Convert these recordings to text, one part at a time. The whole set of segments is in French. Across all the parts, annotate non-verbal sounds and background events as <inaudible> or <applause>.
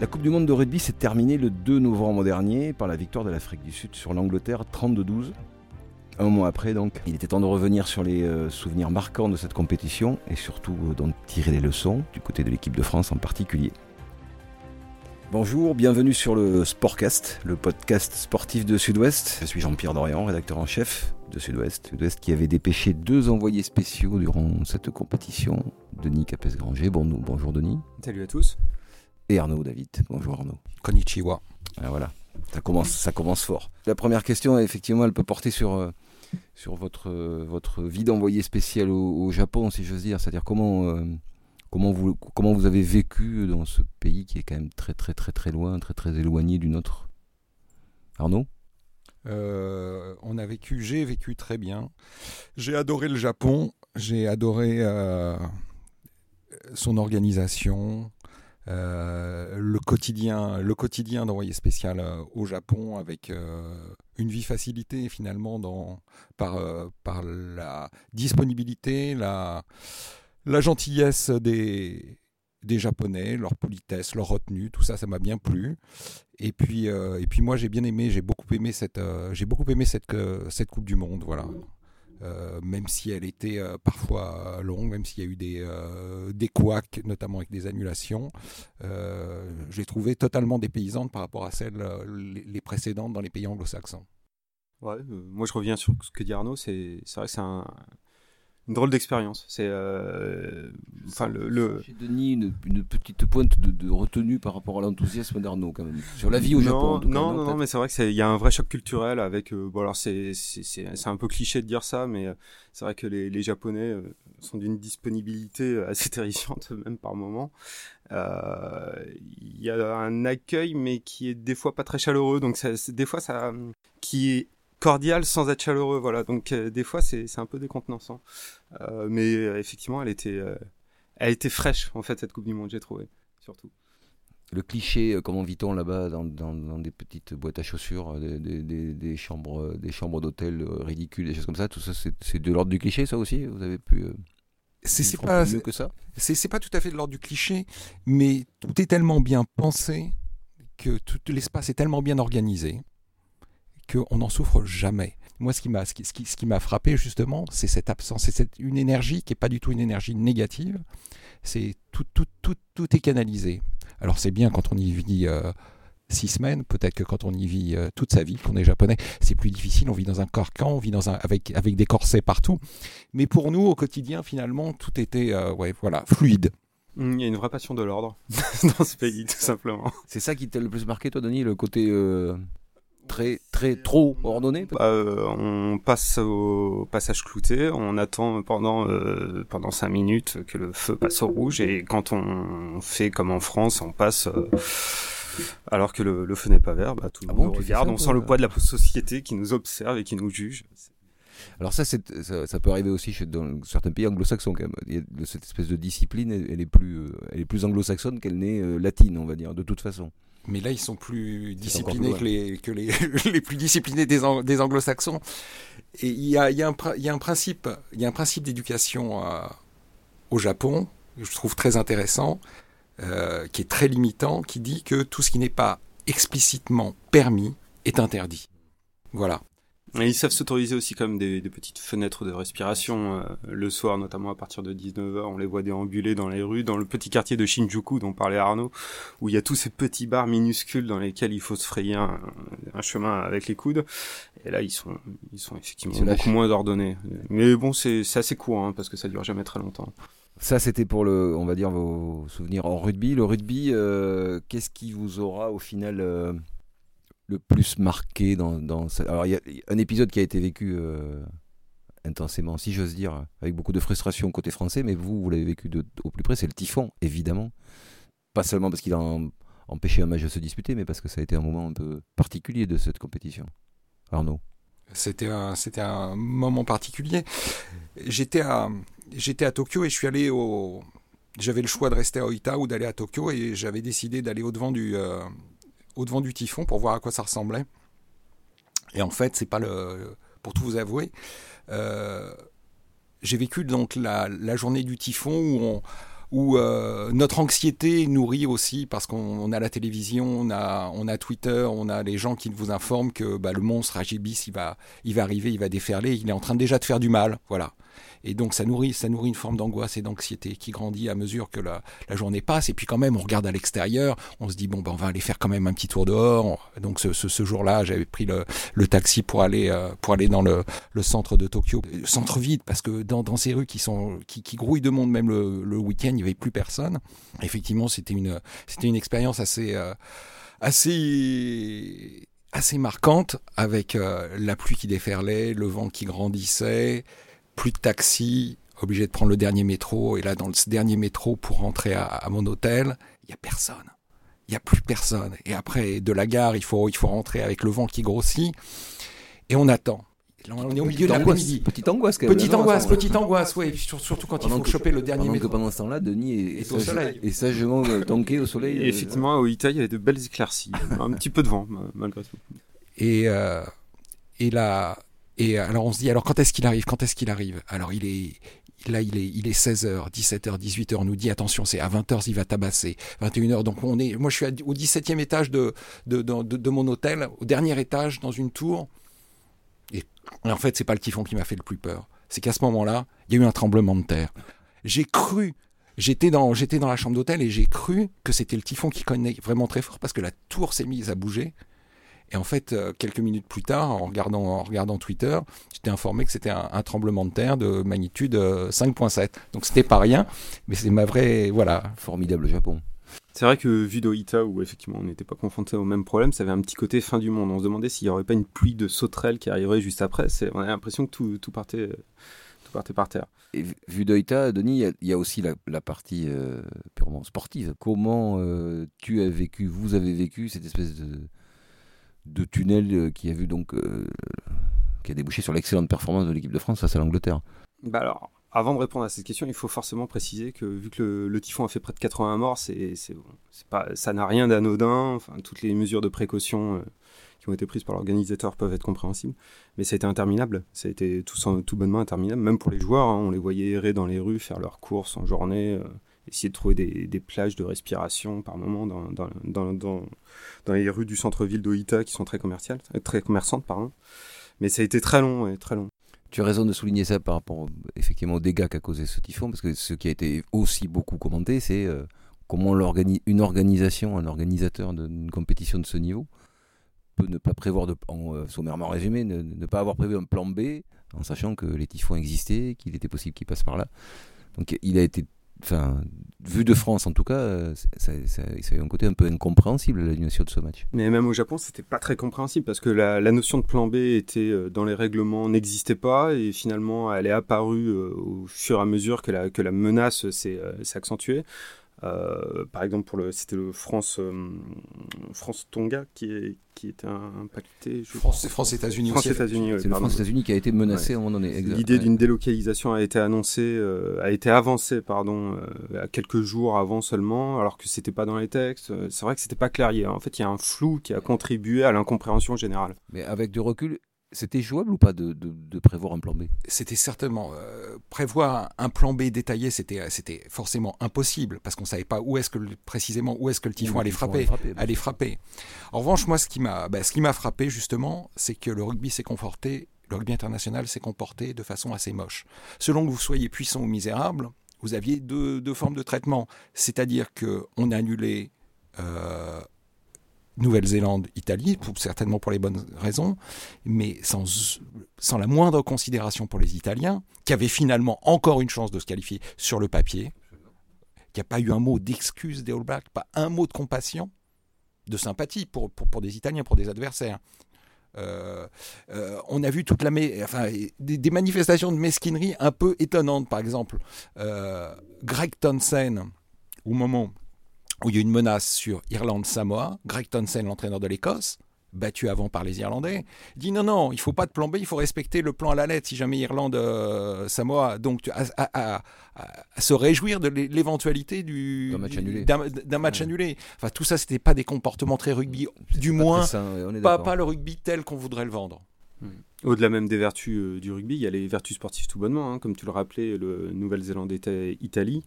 La Coupe du Monde de rugby s'est terminée le 2 novembre dernier par la victoire de l'Afrique du Sud sur l'Angleterre 32-12. Un mois après, donc, il était temps de revenir sur les euh, souvenirs marquants de cette compétition et surtout euh, d'en tirer les leçons, du côté de l'équipe de France en particulier. Bonjour, bienvenue sur le Sportcast, le podcast sportif de Sud-Ouest. Je suis Jean-Pierre Dorian, rédacteur en chef de Sud-Ouest. Sud-Ouest qui avait dépêché deux envoyés spéciaux durant cette compétition. Denis Capes-Granger, bon, bonjour Denis. Salut à tous. Et Arnaud David. Bonjour Arnaud. Konnichiwa. Ah, voilà, ça commence, ça commence fort. La première question, effectivement, elle peut porter sur, euh, sur votre, euh, votre vie d'envoyé spécial au, Japon, si j'ose dire. C'est-à-dire comment... Euh, Comment vous, comment vous avez vécu dans ce pays qui est quand même très très très très loin, très très éloigné du nôtre? Arnaud? Euh, On a vécu, j'ai vécu très bien. J'ai adoré le Japon, j'ai adoré euh, son organisation, le quotidien, le quotidien d'envoyé spécial au Japon avec une vie facilitée finalement dans, par, par la disponibilité, la la gentillesse des, des Japonais, leur politesse, leur retenue, tout ça, ça m'a bien plu. Et puis, euh, et puis moi, j'ai bien aimé, j'ai beaucoup aimé cette, euh, j'ai beaucoup aimé cette, euh, cette Coupe du Monde, voilà. Même si elle était parfois longue, même s'il y a eu des, des couacs, notamment avec des annulations, j'ai trouvé totalement dépaysante par rapport à celles les, précédentes dans les pays anglo-saxons. Ouais, moi je reviens sur ce que dit Arnaud, c'est vrai que c'est un, une drôle d'expérience. C'est euh, enfin le, le... Chez Denis une, une petite pointe de, de, retenue par rapport à l'enthousiasme d'Arnaud quand même sur la vie au Japon. non, non, non, mais c'est vrai que c'est il y a un vrai choc culturel avec euh, bon alors c'est c'est un peu cliché de dire ça, mais euh, c'est vrai que les, les Japonais euh, sont d'une disponibilité assez <laughs> terrifiante même par moment. Il y a un accueil mais qui est des fois pas très chaleureux, donc ça, des fois ça qui est cordial sans être chaleureux. Voilà, donc euh, des fois c'est un peu décontenançant. Euh, mais euh, effectivement, elle était, elle était fraîche en fait cette Coupe du Monde, j'ai trouvé surtout. Le cliché, comment vit-on là-bas dans, dans, des petites boîtes à chaussures, des, des, des chambres, des chambres d'hôtel ridicules, des choses comme ça, tout ça, c'est de l'ordre du cliché, ça aussi? Vous avez pu c'est pas mieux que ça? C'est pas tout à fait de l'ordre du cliché, mais tout est tellement bien pensé que tout l'espace est tellement bien organisé qu'on n'en souffre jamais. Moi, ce qui m'a ce qui, ce qui, m'a frappé justement, c'est cette absence, c'est cette, une énergie qui n'est pas du tout une énergie négative. C'est tout, tout, tout, tout est canalisé. Alors c'est bien quand on y vit euh, six semaines, peut-être que quand on y vit euh, toute sa vie, qu'on est japonais, c'est plus difficile. On vit dans un carcan, on vit dans un, avec, avec des corsets partout. Mais pour nous, au quotidien, finalement, tout était euh, ouais, voilà, fluide. Mmh, il y a une vraie passion de l'ordre <laughs> dans ce pays, tout simplement. C'est ça qui t'a le plus marqué, toi, Denis, le côté très, très trop ordonné bah, euh, On passe au passage clouté, on attend pendant, euh, pendant 5 minutes que le feu passe au rouge et quand on fait comme en France, on passe... Euh, alors que le, feu n'est pas vert, bah, tout le ah monde regarde, on sent le poids de la société qui nous observe et qui nous juge. Alors ça, ça, ça, peut arriver aussi chez, dans certains pays anglo-saxons quand même. Cette espèce de discipline, elle, est plus, elle est plus anglo-saxonne qu'elle n'est latine, on va dire, de toute façon. Mais là, ils sont plus disciplinés que, les, que les, <laughs> les, plus disciplinés des, des anglo-saxons. Et il y a, y, a un, y a un principe, il y a un principe d'éducation au Japon, que je trouve très intéressant, euh, qui est très limitant, qui dit que tout ce qui n'est pas explicitement permis est interdit. Voilà ils savent s'autoriser aussi comme des, des, petites fenêtres de respiration euh, le soir, notamment à partir de 19h. On les voit déambuler dans les rues, dans le petit quartier de Shinjuku dont parlait Arnaud, où il y a tous ces petits bars minuscules dans lesquels il faut se frayer un, un chemin avec les coudes. Et là, ils sont, ils sont effectivement beaucoup moins ordonnés. Mais bon, c'est assez court hein, parce que ça dure jamais très longtemps. Ça, c'était pour le, on va dire, vos souvenirs en rugby. Le rugby, euh, qu'est-ce qui vous aura au final euh, le plus marqué dans, Alors, il y a un épisode qui a été vécu euh, intensément, si j'ose dire, avec beaucoup de frustration côté français, mais vous, vous l'avez vécu au plus près, c'est le typhon, évidemment. Pas seulement parce qu'il a empêché un match de se disputer, mais parce que ça a été un moment un peu particulier de cette compétition. Arnaud c'était un, c'était un moment particulier. J'étais à, j'étais à Tokyo et je suis allé au. J'avais le choix de rester à Oita ou d'aller à Tokyo et j'avais décidé d'aller au-devant du, euh, au-devant du typhon pour voir à quoi ça ressemblait. Et en fait, c'est pas le. Pour tout vous avouer, euh, j'ai vécu donc la, journée du typhon où on, où euh, notre anxiété nourrit aussi parce qu'on a la télévision, on a, on a Twitter, on a les gens qui vous informent que bah, le monstre Agibis, il va, il va arriver, il va déferler, il est en train déjà de faire du mal, voilà. Et donc ça nourrit, ça nourrit une forme d'angoisse et d'anxiété qui grandit à mesure que la, journée passe. Et puis quand même, on regarde à l'extérieur, on se dit bon ben on va aller faire quand même un petit tour dehors. Donc ce, ce, ce jour-là, j'avais pris le, le, taxi pour aller euh, pour aller dans le, le centre de Tokyo, centre vide parce que dans, dans ces rues qui sont qui, qui grouillent de monde, même le, le week-end, il n'y avait plus personne. Effectivement, c'était une c'était une expérience assez euh, assez assez marquante avec euh, la pluie qui déferlait, le vent qui grandissait, plus de taxi, obligé de prendre le dernier métro. Et là, dans ce dernier métro, pour rentrer à, à mon hôtel, il n'y a personne. Il n'y a plus personne. Et après, de la gare, il faut, il faut rentrer avec le vent qui grossit. Et on attend. On est au milieu de l'après-midi. Petite angoisse, quand même. Petite angoisse, petite angoisse, oui. Surtout quand pendant il faut que, choper le dernier métro. Que pendant ce temps-là, Denis est, est, au soleil. Et sagement tanké au soleil. Et effectivement, au Italie, il y avait de belles éclaircies. un petit peu de vent, malgré tout. Et, euh, et là, et alors on se dit, alors quand est-ce qu'il arrive? Quand est-ce qu'il arrive? Alors il est, là il est, il est 16h, 17h, 18h, on nous dit attention, c'est à 20h il va tabasser, 21h, donc on est, moi je suis au 17e étage de, de, de, de, mon hôtel, au dernier étage, dans une tour, et en fait c'est pas le typhon qui m'a fait le plus peur, c'est qu'à ce moment-là, il y a eu un tremblement de terre. J'ai cru J'étais dans, j'étais dans la chambre d'hôtel et j'ai cru que c'était le typhon qui connaît vraiment très fort parce que la tour s'est mise à bouger. Et en fait, euh, quelques minutes plus tard, en regardant, en regardant Twitter, j'étais informé que c'était un, un, tremblement de terre de magnitude 5.7. Donc c'était pas rien, mais c'est ma vraie, voilà. Formidable Japon. C'est vrai que vu d'Oita, où effectivement on n'était pas confronté au même problème, ça avait un petit côté fin du monde. On se demandait s'il n'y aurait pas une pluie de sauterelles qui arriverait juste après. On a l'impression que tout, tout, partait, tout partait par terre. Et vu d'Oita, Denis, il y, y, a aussi la, la partie euh, purement sportive. Comment euh, tu as vécu, vous avez vécu cette espèce de de tunnel qui a vu donc euh, qui a débouché sur l'excellente performance de l'équipe de France face à l'Angleterre. Bah alors, avant de répondre à cette question, il faut forcément préciser que vu que le, typhon a fait près de 80 morts, c'est, pas, ça n'a rien d'anodin. Enfin, toutes les mesures de précaution euh, qui ont été prises par l'organisateur peuvent être compréhensibles, mais ça a été interminable. Ça a été tout, bonnement interminable, même pour les joueurs. Hein, on les voyait errer dans les rues, faire leurs courses en journée. Euh, essayer de trouver des, plages de respiration par moment dans, dans, dans, dans, les rues du centre-ville d'Oita qui sont très commerciales, très commerçantes, pardon. Mais ça a été très long, très long. Tu as raison de souligner ça par rapport effectivement aux dégâts qu'a causé ce typhon, parce que ce qui a été aussi beaucoup commenté, c'est euh, comment une organisation, un organisateur d'une compétition de ce niveau peut ne pas prévoir, de, euh, sommairement résumé, ne, pas avoir prévu un plan B, en sachant que les typhons existaient, qu'il était possible qu'ils passent par là. Donc il a été enfin, vu de France en tout cas, ça, ça, ça a eu un côté un peu incompréhensible l'annulation de ce match. Mais même au Japon, c'était pas très compréhensible parce que la, notion de plan B était dans les règlements, n'existait pas et finalement elle est apparue euh, au fur et à mesure que la, que la menace s'est euh, accentuée. Euh, par exemple, pour le, c'était le France, euh, France Tonga qui, est, qui était impacté. Je France, France États-Unis. France États-Unis. c'est le France États-Unis qui a été menacé ouais. à un moment donné. L'idée ouais. d'une délocalisation a été annoncée, euh, a été avancée, pardon, euh, à quelques jours avant seulement, alors que c'était pas dans les textes. C'est vrai que c'était pas clair. En fait, il y a un flou qui a contribué à l'incompréhension générale. Mais avec du recul, c'était jouable ou pas de, de, de, prévoir un plan B? C'était certainement euh, prévoir un plan B détaillé, c'était c'était forcément impossible parce qu'on savait pas où est-ce que précisément où est-ce que le typhon allait frapper, frapper, allait frapper. En revanche, moi, ce qui m'a bah, ce qui m'a frappé justement, c'est que le rugby s'est conforté, le rugby international s'est comporté de façon assez moche. Selon que vous soyez puissant ou misérable, vous aviez deux, deux formes de traitement, c'est-à-dire que on a annulé euh, Nouvelle-Zélande, Italie, certainement pour les bonnes raisons, mais sans, la moindre considération pour les Italiens, qui avaient finalement encore une chance de se qualifier sur le papier. Il n'y a pas eu un mot d'excuse des All Blacks, pas un mot de compassion, de sympathie pour, pour, des Italiens, pour des adversaires. Euh, euh, on a vu toute la des, manifestations de mesquinerie un peu étonnantes. Par exemple, euh, Greg Townsend, au moment où il y a une menace sur Irlande-Samoa, Greg Townsend, l'entraîneur de l'Écosse, battu avant par les Irlandais, dit non, non, il faut pas de plan B, il faut respecter le plan à la lettre si jamais Irlande-Samoa, euh, donc à, à, à, à, se réjouir de l'éventualité d'un match annulé. D'un match ouais. annulé. Enfin, tout ça, c'était pas des comportements très rugby, du moins, sain, pas, pas, le rugby tel qu'on voudrait le vendre. Mmh. Au-delà même des vertus euh, du rugby, il y a les vertus sportives tout bonnement, hein, comme tu le rappelais, le Nouvelle-Zélande-Italie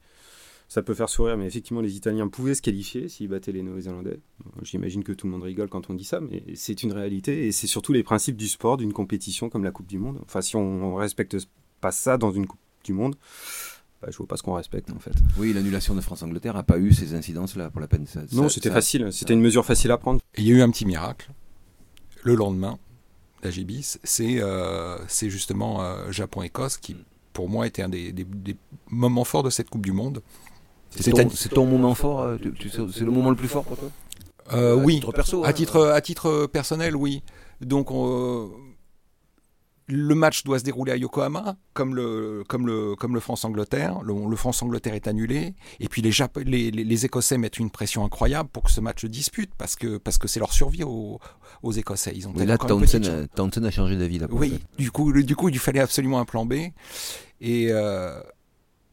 ça peut faire sourire, mais effectivement, les Italiens pouvaient se qualifier s'ils battaient les Néo-Zélandais. J'imagine que tout le monde rigole quand on dit ça, mais c'est une réalité et c'est surtout les principes du sport, d'une compétition comme la Coupe du Monde. Enfin, si on, respecte pas ça dans une Coupe du Monde, bah, je vois pas ce qu'on respecte en fait. Oui, l'annulation de France-Angleterre n'a pas eu ces incidences-là pour la peine. non, c'était facile, c'était une mesure facile à prendre. Il y a eu un petit miracle. Le lendemain, la Gibis, c'est euh, justement euh, Japon-Écosse qui, pour moi, était un des, des moments forts de cette Coupe du Monde. C'est ton, moment fort euh, C'est le moment le plus fort pour toi? Euh, Oui. Titre perso, à, hein. titre, à titre personnel, oui. Donc, le match doit se dérouler à Yokohama, comme le, comme le, comme le France-Angleterre. Le, France-Angleterre est annulé. Et puis les, les, les, Écossais mettent une pression incroyable pour que ce match se dispute, parce que parce que c'est leur survie aux, aux, Écossais. Ils ont Mais là, Townsend, a changé d'avis. Oui, du coup, du coup, il fallait absolument un plan B. Et, euh,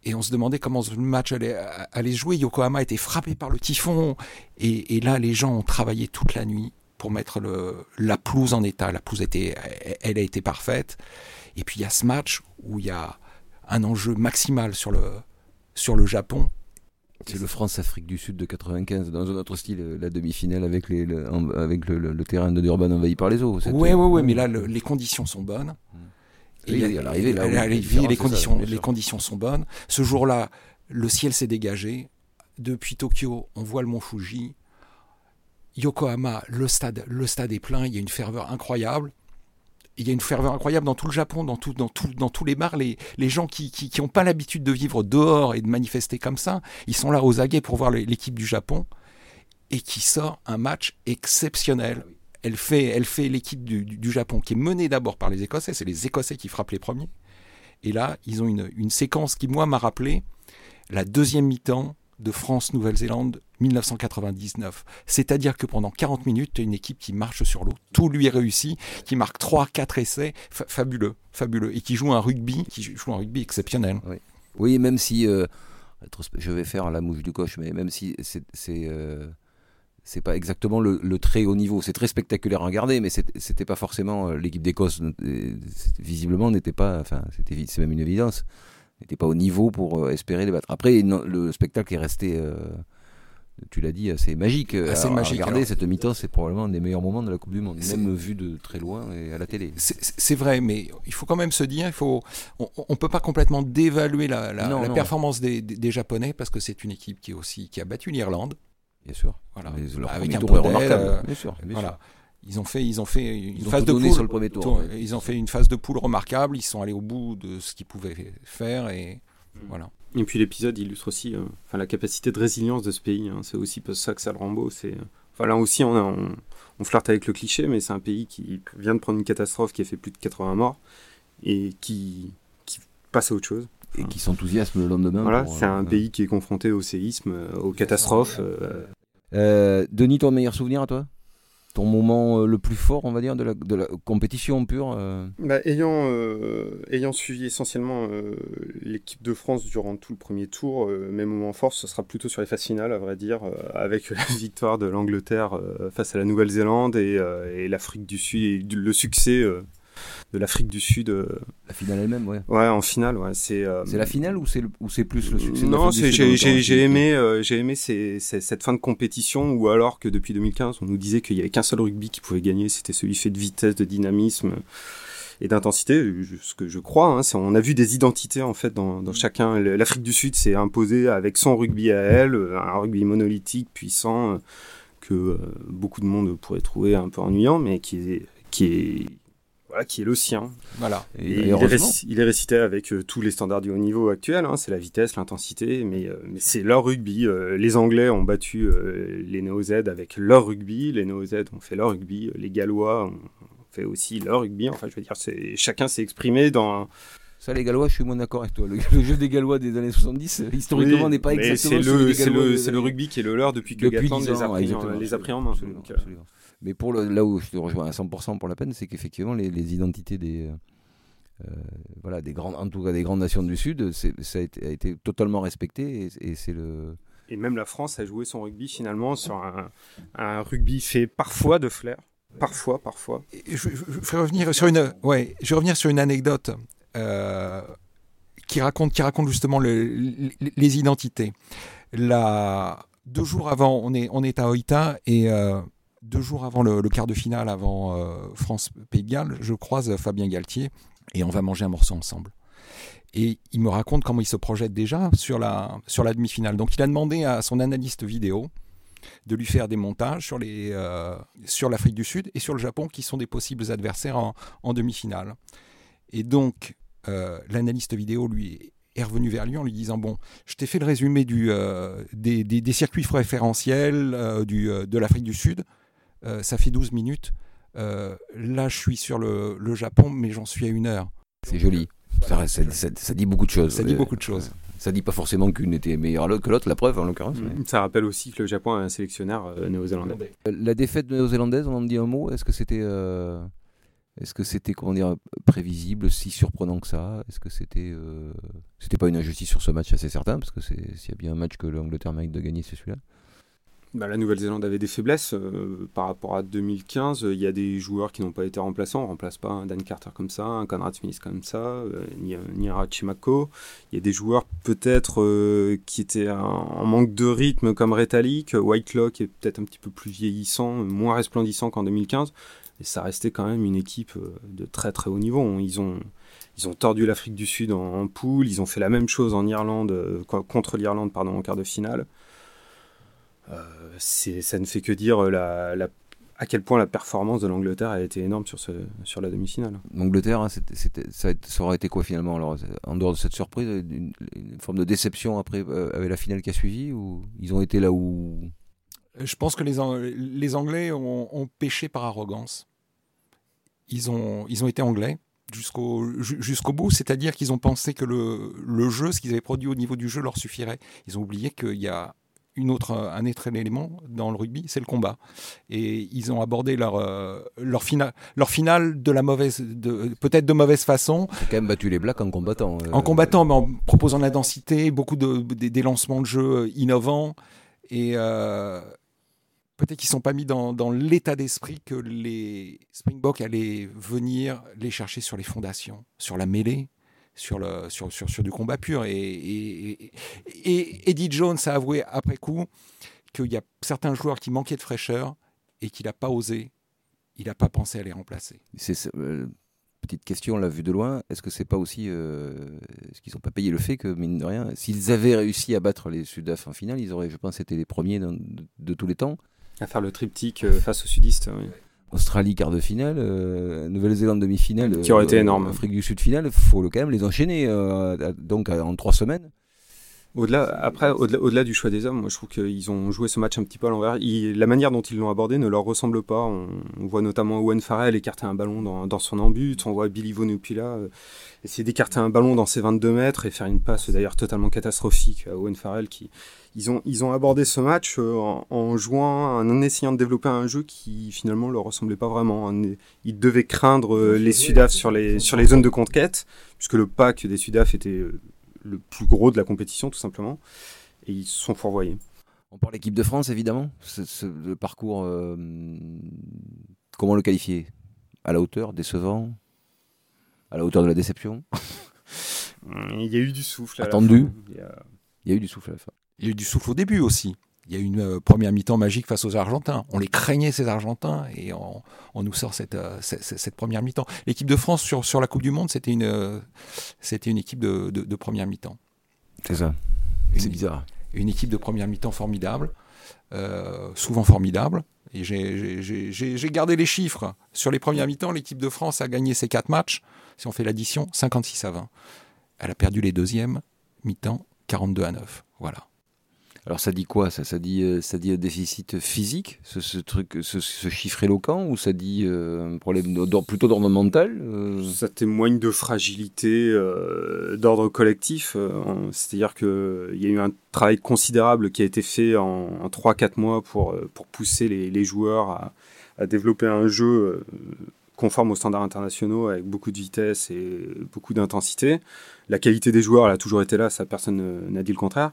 et on se demandait comment le match allait, allait jouer. Yokohama était frappé par le typhon. Et, là, les gens ont travaillé toute la nuit pour mettre le, la pelouse en état. La pelouse était, elle a été parfaite. Et puis il y a ce match où il y a un enjeu maximal sur le, sur le Japon. C'est le France-Afrique du Sud de 95, dans un autre style, la demi-finale avec, les, le, avec le, terrain de Durban envahi par les eaux. Oui, oui, oui, mais là, les conditions sont bonnes. Les conditions, les conditions sont bonnes. Ce jour-là, le ciel s'est dégagé. Depuis Tokyo, on voit le mont Fuji. Yokohama, le stade, le stade est plein. Il y a une ferveur incroyable. Il y a une ferveur incroyable dans tout le Japon, dans, tout, dans, tout, dans tous les bars. Les, les gens qui n'ont pas l'habitude de vivre dehors et de manifester comme ça, ils sont là aux aguets pour voir l'équipe du Japon et qui sort un match exceptionnel elle fait, elle fait l'équipe du, Japon qui est menée d'abord par les Écossais. C'est les Écossais qui frappent les premiers. Et là, ils ont une, séquence qui, moi, m'a rappelé la deuxième mi-temps de France-Nouvelle-Zélande 1999. C'est-à-dire que pendant 40 minutes, tu as une équipe qui marche sur l'eau. Tout lui est réussi, qui marque 3, 4 essais. fabuleux, fabuleux. Et qui joue un rugby, qui joue un rugby exceptionnel. Oui, même si. Euh, je vais faire la mouche du coche, mais même si c'est. C'est pas exactement le, très haut niveau. C'est très spectaculaire à regarder, mais c'était pas forcément euh, l'équipe d'Écosse. Euh, visiblement, n'était pas. Enfin, c'était c'est même une évidence. N'était pas au niveau pour euh, espérer les battre. Après, le spectacle est resté. tu l'as dit, assez magique. Assez magique. Regardez, cette mi-temps, c'est probablement un des meilleurs moments de la Coupe du Monde, même vu de très loin et à la télé. C'est vrai, mais il faut quand même se dire, il faut, on, ne peut pas complètement dévaluer la, la, performance des, des, Japonais parce que c'est une équipe qui, aussi, qui a battu l'Irlande bien sûr. Voilà. Avec un modèle, remarquable, euh, bien sûr. voilà. Ils ont fait, ils ont fait une phase de poule sur le premier tour. Ils ont fait une phase de poule remarquable. Ils sont allés au bout de ce qu'ils pouvaient faire et mm. voilà. Et puis l'épisode illustre aussi, euh, enfin la capacité de résilience de ce pays. Hein. C'est aussi pour ça que ça le Rambo. C'est, enfin là aussi on, on, on, flirte avec le cliché, mais c'est un pays qui vient de prendre une catastrophe qui a fait plus de 80 morts et qui, qui passe à autre chose et qui s'enthousiasme le lendemain. Voilà, c'est un euh, pays qui est confronté au séisme, aux catastrophes. Euh, Denis, ton meilleur souvenir à toi? Ton moment euh, le plus fort, on va dire, de la, compétition pure euh? Bah, ayant, euh, ayant suivi essentiellement l'équipe de France durant tout le premier tour, mes moments forts, ce sera plutôt sur les phases finales, à vrai dire, avec <laughs> la victoire de l'Angleterre face à la Nouvelle-Zélande et, et l'Afrique du Sud, et le succès de l'Afrique du Sud. Euh, la finale elle-même, ouais. Ouais, en finale, ouais. C'est euh, la finale ou c'est plus le succès Non, c'est j'ai aimé euh, j'ai aimé cette fin de compétition où alors que depuis 2015 on nous disait qu'il y avait qu'un seul rugby qui pouvait gagner, c'était celui fait de vitesse, de dynamisme et d'intensité, ce que je crois. Hein, on a vu des identités en fait dans, dans chacun. L'Afrique du Sud s'est imposée avec son rugby à elle, un rugby monolithique, puissant, que beaucoup de monde pourrait trouver un peu ennuyant, mais qui est, qui est voilà, qui est le sien. Voilà. Et, il, est récité avec euh, tous les standards du haut niveau actuel. Hein, c'est la vitesse, l'intensité, mais, euh, mais c'est leur rugby. Euh, les Anglais ont battu les Néo-Z avec leur rugby. Les Néo-Z ont fait leur rugby. Les Gallois ont fait aussi leur rugby. Enfin, je veux dire, chacun s'est exprimé dans. Ça, les Gallois, je suis moins d'accord avec toi. Le, jeu des Gallois des années 70, historiquement, n'est pas exactement. C'est le, c'est le, c'est le rugby qui est le leur depuis que Gatland les, a pris, les a pris en main. Mais pour là où je te rejoins à 100% pour la peine, c'est qu'effectivement les, identités des euh, euh, voilà des grandes en tout cas des grandes nations du Sud, ça a été, a été, totalement respecté et, c'est le et même la France a joué son rugby finalement sur un, un rugby fait parfois de flair, parfois, parfois. je, je, vais revenir sur une, ouais, je vais revenir sur une anecdote euh, qui raconte, qui raconte justement les identités. Deux jours avant, on est, on est à Oita et deux jours avant le, quart de finale, avant France-Pays de Galles, je croise Fabien Galtier et on va manger un morceau ensemble. Et il me raconte comment il se projette déjà sur la, sur la demi-finale. Donc il a demandé à son analyste vidéo de lui faire des montages sur, les, euh, sur l'Afrique du Sud et sur le Japon, qui sont des possibles adversaires en, demi-finale. Et donc, euh, l'analyste vidéo lui est revenu vers lui en lui disant bon, je t'ai fait le résumé du, euh, des, des, circuits référentiels du, de l'Afrique du Sud. ça fait 12 minutes. là, je suis sur le, le Japon, mais j'en suis à une heure. C'est joli. Ça, ça, dit beaucoup de choses. Ça dit beaucoup de choses. Ça dit pas forcément qu'une était meilleure que l'autre, la preuve en l'occurrence. Ça rappelle aussi que le Japon a un sélectionneur euh, néo-zélandais. Euh, la défaite néo-zélandaise, on en dit un mot. Est-ce que c'était, euh, est-ce que c'était comment dire prévisible, si surprenant que ça? Est-ce que c'était, c'était pas une injustice sur ce match assez certain parce que s'il y a bien un match que l'Angleterre mérite de gagner, c'est celui-là. Bah, la Nouvelle-Zélande avait des faiblesses euh, par rapport à 2015. Il y a des joueurs qui n'ont pas été remplaçants. On ne remplace pas un Dan Carter comme ça, un Conrad Smith comme ça, euh, ni, ni, un Chimako. Il y a des joueurs peut-être euh, qui étaient en manque de rythme comme Retalik. Whitelaw qui est peut-être un petit peu plus vieillissant, moins resplendissant qu'en 2015. Et ça restait quand même une équipe de très très haut niveau. Ils ont, ils ont tordu l'Afrique du Sud en, en, poule. Ils ont fait la même chose en Irlande, contre l'Irlande pardon, en quart de finale. Euh, ça ne fait que dire euh, la, à quel point la performance de l'Angleterre a été énorme sur, ce, sur la demi-finale. L'Angleterre, hein, ça, aurait été quoi finalement alors, En dehors de cette surprise, une, forme de déception après euh, avec la finale qui a suivi Ou ils ont été là où. Je pense que les, les Anglais ont, pêché par arrogance. Ils ont, ils ont été anglais jusqu'au jusqu'au bout, c'est-à-dire qu'ils ont pensé que le, le jeu, ce qu'ils avaient produit au niveau du jeu leur suffirait. Ils ont oublié qu'il y a une autre, un autre élément dans le rugby, c'est le combat. Et ils ont abordé leur, euh, leur, finale, leur finale de la mauvaise, de, peut-être de mauvaise façon. Ils ont quand même battu les Blacks en combattant. Euh, en combattant, mais en proposant de la densité, beaucoup de, des, lancements de jeu innovants. Et euh, peut-être qu'ils ne sont pas mis dans, l'état d'esprit que les Springboks allaient venir les chercher sur les fondations, sur la mêlée, sur, du combat pur. Et, Eddie Jones a avoué après coup qu'il y a certains joueurs qui manquaient de fraîcheur et qu'il n'a pas osé, il n'a pas pensé à les remplacer. Euh, petite question, l'a vue de loin. Est-ce que c'est pas aussi, euh, ce qu'ils n'ont pas payé le fait que mine de rien, s'ils avaient réussi à battre les Sudaf en finale, ils auraient, je pense, été les premiers de, tous les temps. À faire le triptyque euh, face aux sudistes. Oui. Australie quart de finale, euh, Nouvelle-Zélande demi-finale, qui aurait été euh, énorme. Afrique du Sud finale, faut quand même les enchaîner euh, donc en trois semaines. Au-delà, après, au-delà, du choix des hommes, moi je trouve qu'ils ont joué ce match un petit peu à l'envers. la manière dont ils l'ont abordé ne leur ressemble pas. On, voit notamment Owen Farrell écarter un ballon dans, son embut. On voit Billy Vonupila essayer d'écarter un ballon dans ses 22 mètres et faire une passe d'ailleurs totalement catastrophique à Owen Farrell qui, ils ont, ils ont abordé ce match euh, en, jouant, en essayant de développer un jeu qui finalement leur ressemblait pas vraiment. Ils devaient craindre euh, les Sudaf sur les, sur les zones de conquête, puisque le pack des Sudaf était euh, le plus gros de la compétition tout simplement, et ils se sont fourvoyés. On parle l'équipe de France évidemment, ce, le parcours, comment le qualifier? À la hauteur, décevant? À la hauteur de la déception? <laughs> Il y a eu du souffle. Attendu. Il, y a... il y a eu du souffle à la fin. Il y a eu du souffle au début aussi. Il y a eu une euh, première mi-temps magique face aux Argentins. On les craignait, ces Argentins, et on, nous sort cette, euh, cette, première mi-temps. L'équipe de France sur, sur la Coupe du Monde, c'était une, euh, c'était une équipe de, de, première mi-temps. C'est ça. C'est bizarre. Une équipe de première mi-temps formidable, souvent formidable. Et j'ai gardé les chiffres. Sur les premières mi-temps, l'équipe de France a gagné ses quatre matchs. Si on fait l'addition, 56 à 20. Elle a perdu les deuxièmes mi-temps, 42 à 9. Voilà. Alors ça dit quoi ça, ça dit euh, ça dit un déficit physique, ce, truc, ce, chiffre éloquent, ou ça dit euh, un problème plutôt d'ordre mental euh? Ça témoigne de fragilité d'ordre collectif. C'est-à-dire qu'il y a eu un travail considérable qui a été fait en, en 3-4 mois pour, pour pousser les, joueurs à, à, développer un jeu conforme aux standards internationaux avec beaucoup de vitesse et beaucoup d'intensité. La qualité des joueurs, elle a toujours été là, ça personne n'a dit le contraire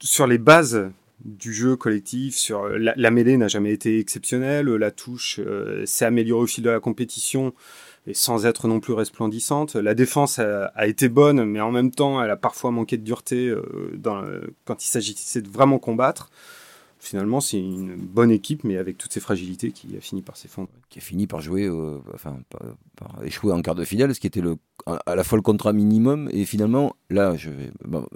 sur les bases du jeu collectif, sur la, mêlée n'a jamais été exceptionnelle, la touche euh, s'est améliorée au fil de la compétition, et sans être non plus resplendissante. La défense a, été bonne, mais en même temps, elle a parfois manqué de dureté quand il s'agissait de vraiment combattre finalement, c'est une bonne équipe, mais avec toutes ses fragilités, qui a fini par s'effondrer. Qui a fini par jouer, euh, enfin, par, échouer en quart de finale, ce qui était le, à la fois le contrat minimum et finalement, là, je vais,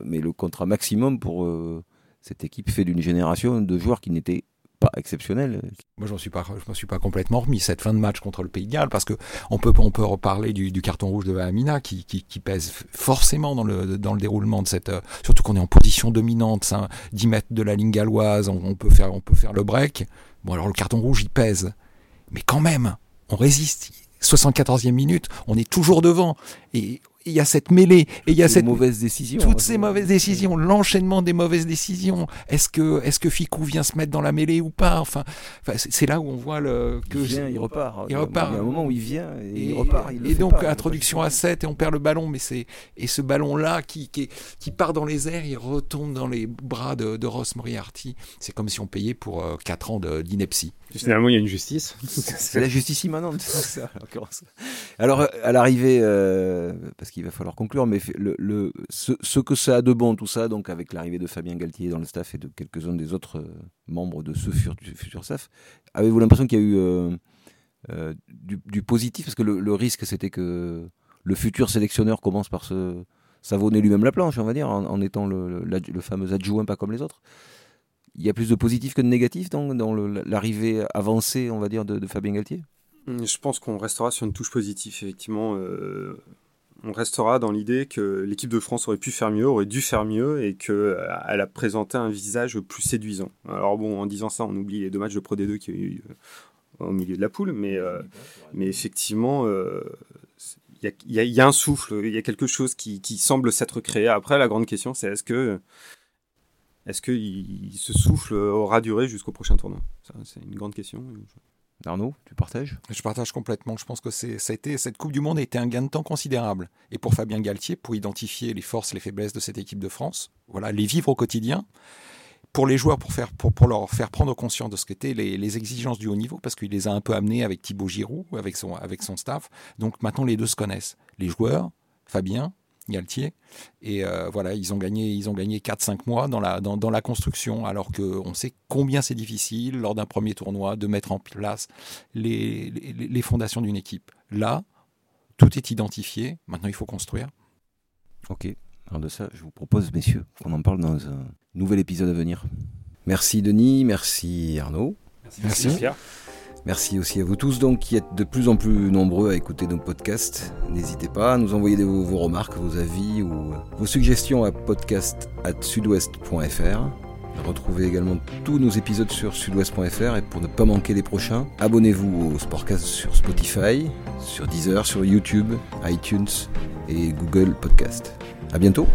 mais le contrat maximum pour euh, cette équipe fait d'une génération de joueurs qui n'étaient pas exceptionnel. Moi, je ne suis pas, m'en suis pas complètement remis cette fin de match contre le Pays de Galles parce que on peut, on peut reparler du, carton rouge de Amina qui, qui, pèse forcément dans le, dans le déroulement de cette, euh, surtout qu'on est en position dominante, 10 mètres de la ligne galloise, on, on, peut faire, on peut faire le break. Bon, alors le carton rouge, il pèse, mais quand même, on résiste. 74e minute, on est toujours devant et il y a cette mêlée et il y a cette mauvaise décision. Toutes ces mauvaises décisions, l'enchaînement des mauvaises décisions. Est-ce que est-ce que Ficou vient se mettre dans la mêlée ou pas? Enfin, c'est là où on voit le que il, vient, il repart. Il repart. Il y a un moment où il vient et, il repart. et donc introduction à 7 et on perd le ballon, mais c'est et ce ballon là qui, qui, qui part dans les airs, il retombe dans les bras de, de Ross Moriarty. C'est comme si on payait pour 4 euh, ans d'ineptie. Finalement, il y a une justice. c'est la justice immanente, ça, Alors, à l'arrivée, euh, parce qu'il va falloir conclure, mais ce, que ça a de bon, tout ça, donc avec l'arrivée de Fabien Galtier dans le staff et de quelques-uns des autres euh, membres de ce futur, staff, avez-vous l'impression qu'il y a eu euh, du, positif? Parce que le, risque, c'était que le futur sélectionneur commence par se savonner lui-même la planche, on va dire, en, étant le, fameux adjoint pas comme les autres il y a plus de positifs que de négatifs dans, l'arrivée avancée, on va dire, de, Fabien Galtier? Je pense qu'on restera sur une touche positive, effectivement. Euh, on restera dans l'idée que l'équipe de France aurait pu faire mieux, aurait dû faire mieux, et qu'elle euh, a présenté un visage plus séduisant. Alors bon, en disant ça, on oublie les deux matchs de Pro D2 qu'il y a eu euh, au milieu de la poule, mais, mais effectivement, il y, a un souffle, il y a quelque chose qui, semble s'être créé. Après, la grande question, c'est est-ce que est-ce que ce souffle aura duré jusqu'au prochain tournoi? C'est une grande question. Arnaud, tu partages? Je partage complètement. Je pense que ça a été, cette Coupe du Monde a été un gain de temps considérable. Et pour Fabien Galtier, pour identifier les forces, les faiblesses de cette équipe de France, voilà, les vivre au quotidien. Pour les joueurs, pour, faire, pour, pour leur faire prendre conscience de ce qu'étaient les, les exigences du haut niveau, parce qu'il les a un peu amenés avec Thibaut Giroud, avec son, avec son staff. Donc maintenant, les deux se connaissent. Les joueurs, Fabien, Galtier. Et euh, voilà, ils ont gagné, ils ont gagné 4-5 mois dans la, dans, la construction, alors qu'on sait combien c'est difficile lors d'un premier tournoi de mettre en place les, les, fondations d'une équipe. Là, tout est identifié. Maintenant, il faut construire. Ok. Alors de ça, je vous propose, messieurs, qu'on en parle dans un nouvel épisode à venir. Merci Denis, merci Arnaud. Merci. merci. Merci aussi à vous tous donc qui êtes de plus en plus nombreux à écouter nos podcasts. N'hésitez pas à nous envoyer vos, remarques, vos avis ou vos suggestions à podcast@sudouest.fr. Retrouvez également tous nos épisodes sur sudouest.fr et pour ne pas manquer les prochains, abonnez-vous au Sportcast sur Spotify, sur Deezer, sur YouTube, iTunes et Google Podcast. À bientôt.